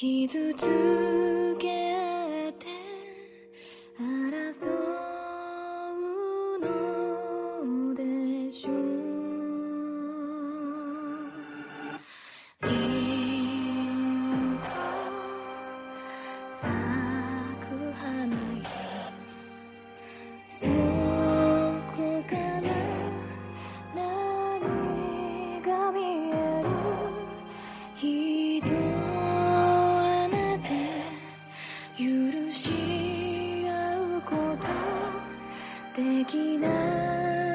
傷つきな